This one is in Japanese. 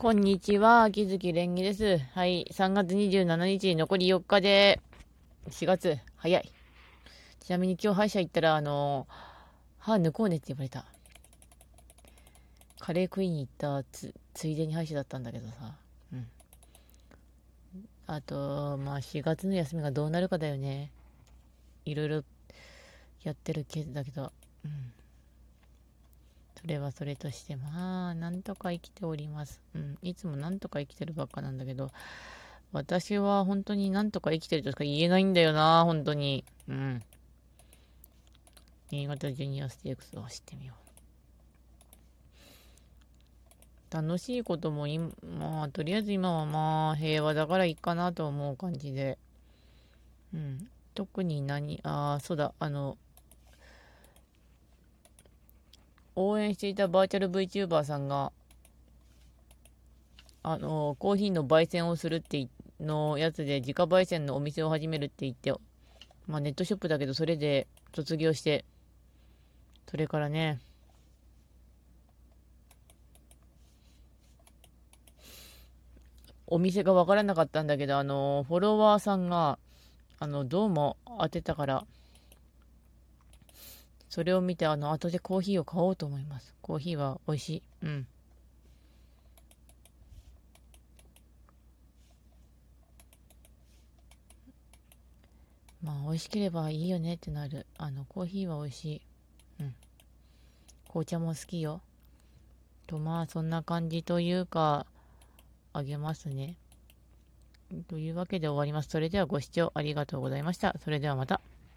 こんにちは、秋月蓮華です。はい、3月27日、残り4日で、4月、早い。ちなみに今日歯医者行ったら、あの、歯抜こうねって言われた。カレー食いに行ったつ、ついでに歯医者だったんだけどさ。うん。あと、まあ4月の休みがどうなるかだよね。いろいろやってるケースだけど。うん。それはそれとして、まあ、なんとか生きております。うん。いつもなんとか生きてるばっかなんだけど、私は本当になんとか生きてるとしか言えないんだよな、本当に。うん。新潟ジュニアステークスを走ってみよう。楽しいことも今、まあ、とりあえず今はまあ、平和だからいいかなと思う感じで。うん。特に何、ああ、そうだ、あの、応援していたバーチャル VTuber さんが、あの、コーヒーの焙煎をするってのやつで、自家焙煎のお店を始めるって言って、まあネットショップだけど、それで卒業して、それからね、お店がわからなかったんだけど、あの、フォロワーさんが、あの、どうも当てたから、それを見て、あの、後でコーヒーを買おうと思います。コーヒーは美味しい。うん。まあ、美味しければいいよねってなる。あの、コーヒーは美味しい。うん。紅茶も好きよ。と、まあ、そんな感じというか、あげますね。というわけで終わります。それではご視聴ありがとうございました。それではまた。